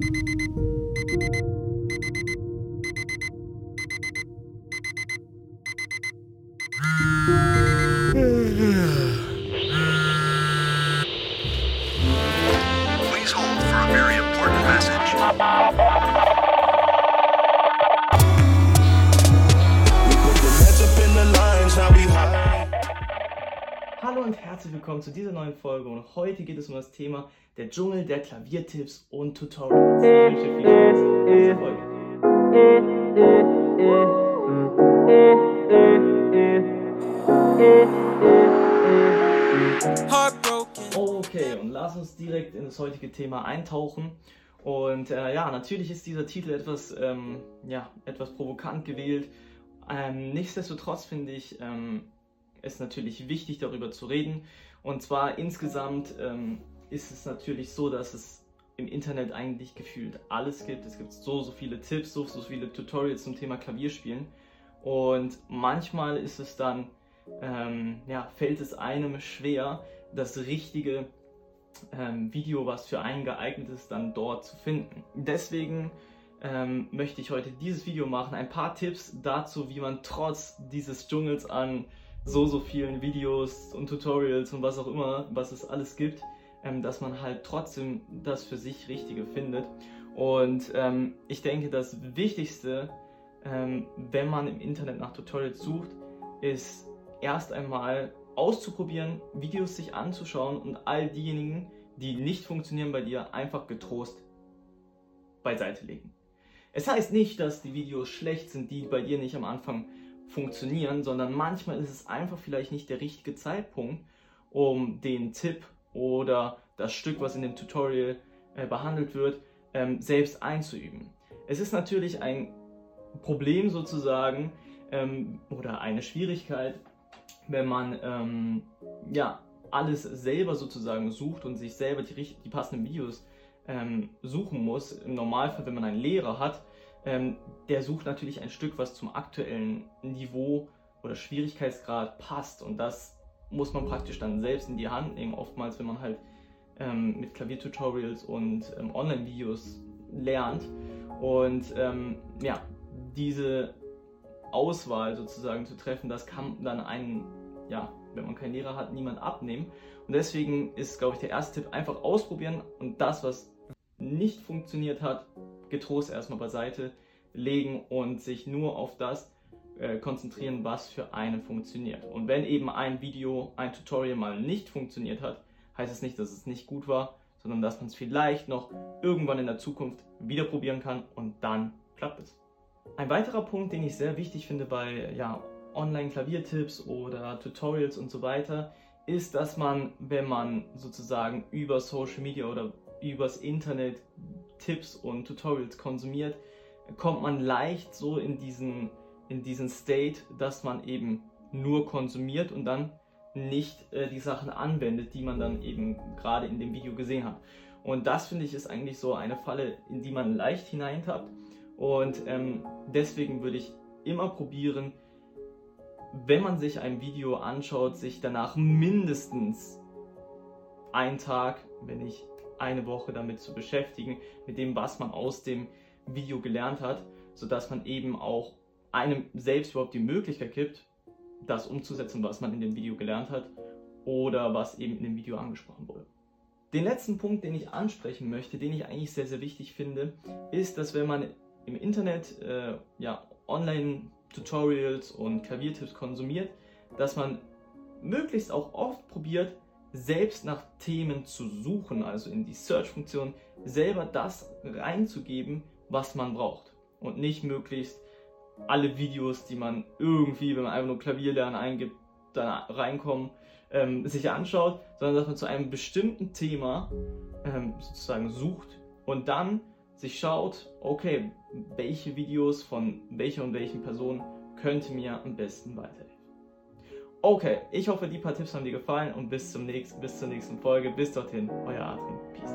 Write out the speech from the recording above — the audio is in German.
you und herzlich willkommen zu dieser neuen Folge und heute geht es um das Thema der Dschungel der Klaviertipps und Tutorials. Ich wünsche viel Spaß mit dieser Folge. Okay, und lass uns direkt in das heutige Thema eintauchen. Und äh, ja, natürlich ist dieser Titel etwas, ähm, ja, etwas provokant gewählt. Ähm, nichtsdestotrotz finde ich ähm, es natürlich wichtig, darüber zu reden. Und zwar insgesamt ähm, ist es natürlich so, dass es im Internet eigentlich gefühlt alles gibt. Es gibt so, so viele Tipps, so, so viele Tutorials zum Thema Klavierspielen. Und manchmal ist es dann, ähm, ja, fällt es einem schwer, das richtige ähm, Video, was für einen geeignet ist, dann dort zu finden. Deswegen ähm, möchte ich heute dieses Video machen. Ein paar Tipps dazu, wie man trotz dieses Dschungels an so, so vielen Videos und Tutorials und was auch immer, was es alles gibt, ähm, dass man halt trotzdem das für sich Richtige findet. Und ähm, ich denke, das Wichtigste, ähm, wenn man im Internet nach Tutorials sucht, ist erst einmal auszuprobieren, Videos sich anzuschauen und all diejenigen, die nicht funktionieren bei dir, einfach getrost beiseite legen. Es heißt nicht, dass die Videos schlecht sind, die bei dir nicht am Anfang funktionieren, sondern manchmal ist es einfach vielleicht nicht der richtige Zeitpunkt, um den Tipp oder das Stück, was in dem Tutorial äh, behandelt wird, ähm, selbst einzuüben. Es ist natürlich ein Problem sozusagen ähm, oder eine Schwierigkeit, wenn man ähm, ja alles selber sozusagen sucht und sich selber die, die passenden Videos ähm, suchen muss. Im Normalfall, wenn man einen Lehrer hat, ähm, der sucht natürlich ein Stück, was zum aktuellen Niveau oder Schwierigkeitsgrad passt. Und das muss man praktisch dann selbst in die Hand nehmen. Oftmals, wenn man halt ähm, mit Klaviertutorials und ähm, Online-Videos lernt. Und ähm, ja, diese Auswahl sozusagen zu treffen, das kann dann einen, ja, wenn man keinen Lehrer hat, niemand abnehmen. Und deswegen ist, glaube ich, der erste Tipp einfach ausprobieren und das, was nicht funktioniert hat, getrost erstmal beiseite legen und sich nur auf das äh, konzentrieren, was für einen funktioniert. Und wenn eben ein Video, ein Tutorial mal nicht funktioniert hat, heißt es nicht, dass es nicht gut war, sondern dass man es vielleicht noch irgendwann in der Zukunft wieder probieren kann und dann klappt es. Ein weiterer Punkt, den ich sehr wichtig finde bei ja, Online-Klaviertipps oder Tutorials und so weiter, ist, dass man, wenn man sozusagen über Social Media oder übers Internet Tipps und Tutorials konsumiert, kommt man leicht so in diesen, in diesen State, dass man eben nur konsumiert und dann nicht äh, die Sachen anwendet, die man dann eben gerade in dem Video gesehen hat. Und das finde ich ist eigentlich so eine Falle, in die man leicht hineintappt. Und ähm, deswegen würde ich immer probieren, wenn man sich ein Video anschaut, sich danach mindestens einen Tag, wenn nicht eine Woche damit zu beschäftigen, mit dem, was man aus dem Video gelernt hat, sodass man eben auch einem selbst überhaupt die Möglichkeit gibt, das umzusetzen, was man in dem Video gelernt hat oder was eben in dem Video angesprochen wurde. Den letzten Punkt, den ich ansprechen möchte, den ich eigentlich sehr, sehr wichtig finde, ist, dass wenn man im Internet äh, ja, Online-Tutorials und Klaviertipps konsumiert, dass man möglichst auch oft probiert, selbst nach Themen zu suchen, also in die Search-Funktion selber das reinzugeben, was man braucht. Und nicht möglichst alle Videos, die man irgendwie, wenn man einfach nur Klavierlernen eingibt, dann reinkommen, ähm, sich anschaut, sondern dass man zu einem bestimmten Thema ähm, sozusagen sucht und dann sich schaut, okay, welche Videos von welcher und welchen Person könnte mir am besten weiterhelfen. Okay, ich hoffe, die paar Tipps haben dir gefallen und bis, zum nächsten, bis zur nächsten Folge. Bis dorthin, euer Adrian. Peace.